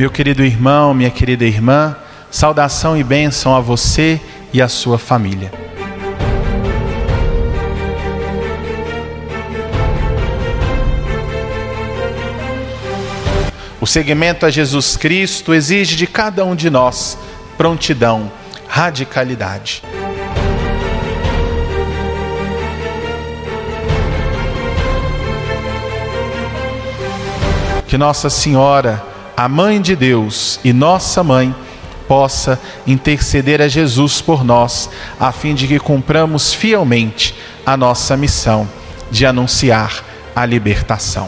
Meu querido irmão, minha querida irmã, saudação e bênção a você e a sua família. O seguimento a Jesus Cristo exige de cada um de nós prontidão, radicalidade. Que Nossa Senhora, a Mãe de Deus e nossa Mãe, possa interceder a Jesus por nós, a fim de que cumpramos fielmente a nossa missão de anunciar a libertação.